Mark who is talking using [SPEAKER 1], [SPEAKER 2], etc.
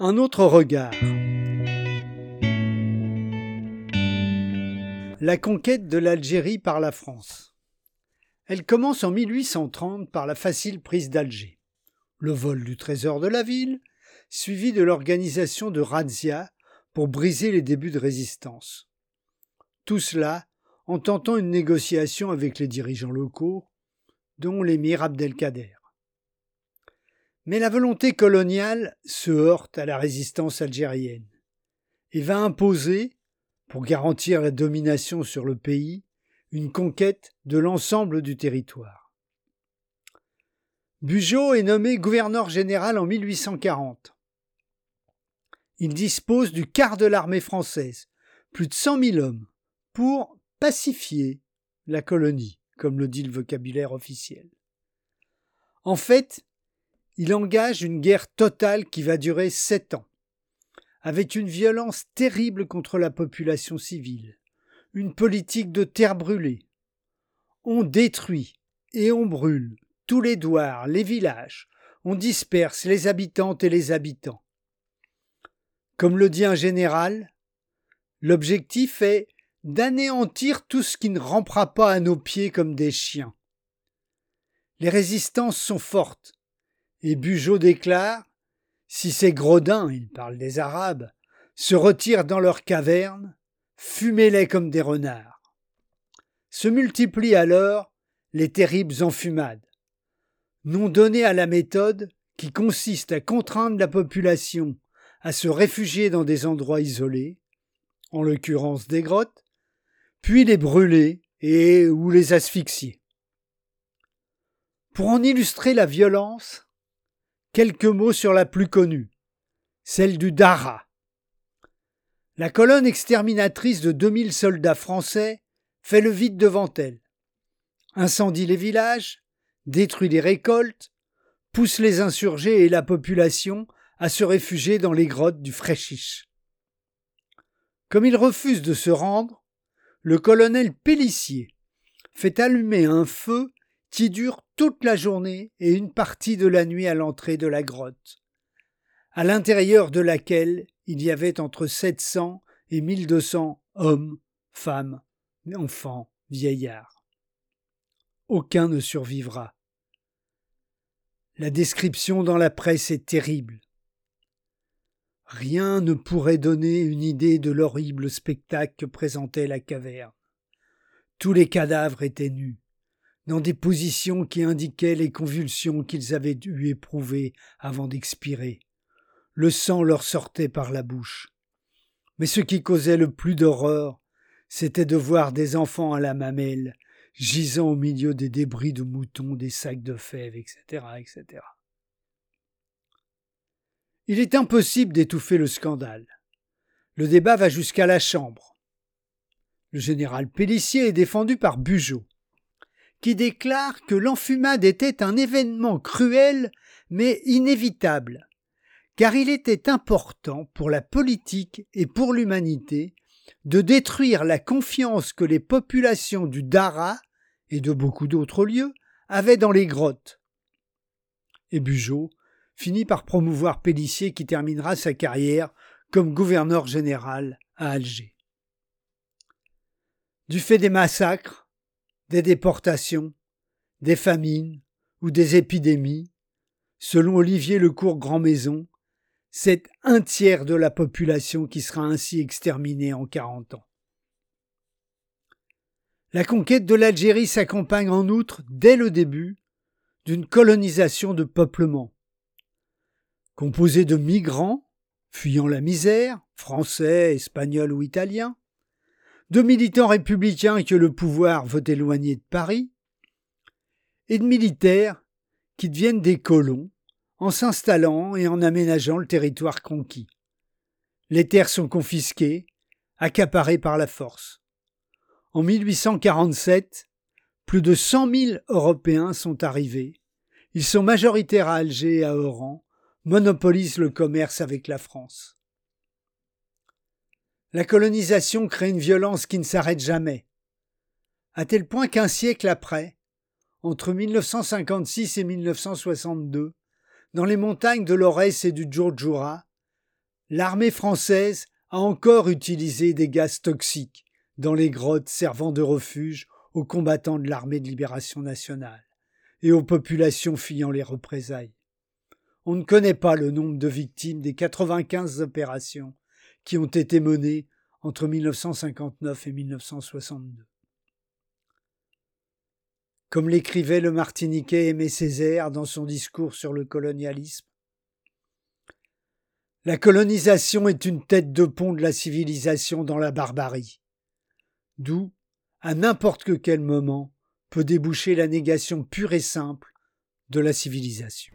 [SPEAKER 1] Un autre regard. La conquête de l'Algérie par la France. Elle commence en 1830 par la facile prise d'Alger, le vol du trésor de la ville, suivi de l'organisation de razzia pour briser les débuts de résistance. Tout cela en tentant une négociation avec les dirigeants locaux, dont l'émir Abdelkader. Mais la volonté coloniale se heurte à la résistance algérienne et va imposer, pour garantir la domination sur le pays, une conquête de l'ensemble du territoire. Bugeaud est nommé gouverneur général en 1840. Il dispose du quart de l'armée française, plus de cent mille hommes, pour pacifier la colonie, comme le dit le vocabulaire officiel. En fait, il engage une guerre totale qui va durer sept ans, avec une violence terrible contre la population civile, une politique de terre brûlée. On détruit et on brûle tous les douars, les villages, on disperse les habitantes et les habitants. Comme le dit un général, l'objectif est d'anéantir tout ce qui ne rampera pas à nos pieds comme des chiens. Les résistances sont fortes, et Bugeaud déclare Si ces gredins, il parle des Arabes, se retirent dans leurs cavernes, fumez-les comme des renards. Se multiplient alors les terribles enfumades, nom donné à la méthode qui consiste à contraindre la population à se réfugier dans des endroits isolés, en l'occurrence des grottes, puis les brûler et ou les asphyxier. Pour en illustrer la violence, Quelques mots sur la plus connue, celle du Dara. La colonne exterminatrice de 2000 soldats français fait le vide devant elle, incendie les villages, détruit les récoltes, pousse les insurgés et la population à se réfugier dans les grottes du Fréchiche. Comme il refuse de se rendre, le colonel Pellissier fait allumer un feu qui dure toute la journée et une partie de la nuit à l'entrée de la grotte, à l'intérieur de laquelle il y avait entre 700 et 1200 hommes, femmes, enfants, vieillards. Aucun ne survivra. La description dans la presse est terrible. Rien ne pourrait donner une idée de l'horrible spectacle que présentait la caverne. Tous les cadavres étaient nus dans des positions qui indiquaient les convulsions qu'ils avaient dû éprouver avant d'expirer. Le sang leur sortait par la bouche. Mais ce qui causait le plus d'horreur, c'était de voir des enfants à la mamelle, gisant au milieu des débris de moutons, des sacs de fèves, etc., etc. Il est impossible d'étouffer le scandale. Le débat va jusqu'à la Chambre. Le général Pellissier est défendu par Bugeaud qui déclare que l'enfumade était un événement cruel mais inévitable, car il était important pour la politique et pour l'humanité de détruire la confiance que les populations du Dara et de beaucoup d'autres lieux avaient dans les grottes. Et Bugeaud finit par promouvoir Pélissier qui terminera sa carrière comme gouverneur général à Alger. Du fait des massacres, des déportations, des famines ou des épidémies, selon Olivier Lecourt Grand Maison, c'est un tiers de la population qui sera ainsi exterminée en quarante ans. La conquête de l'Algérie s'accompagne en outre, dès le début, d'une colonisation de peuplement. Composée de migrants, fuyant la misère, français, espagnols ou italiens, de militants républicains que le pouvoir veut éloigner de Paris, et de militaires qui deviennent des colons en s'installant et en aménageant le territoire conquis. Les terres sont confisquées, accaparées par la force. En 1847, plus de cent mille Européens sont arrivés. Ils sont majoritaires à Alger et à Oran, monopolisent le commerce avec la France. La colonisation crée une violence qui ne s'arrête jamais, à tel point qu'un siècle après, entre 1956 et 1962, dans les montagnes de l'Orès et du Djurdjura, l'armée française a encore utilisé des gaz toxiques dans les grottes servant de refuge aux combattants de l'armée de libération nationale et aux populations fuyant les représailles. On ne connaît pas le nombre de victimes des 95 opérations qui ont été menées entre 1959 et 1962. Comme l'écrivait le Martiniquais Aimé Césaire dans son discours sur le colonialisme, la colonisation est une tête de pont de la civilisation dans la barbarie, d'où, à n'importe quel moment, peut déboucher la négation pure et simple de la civilisation.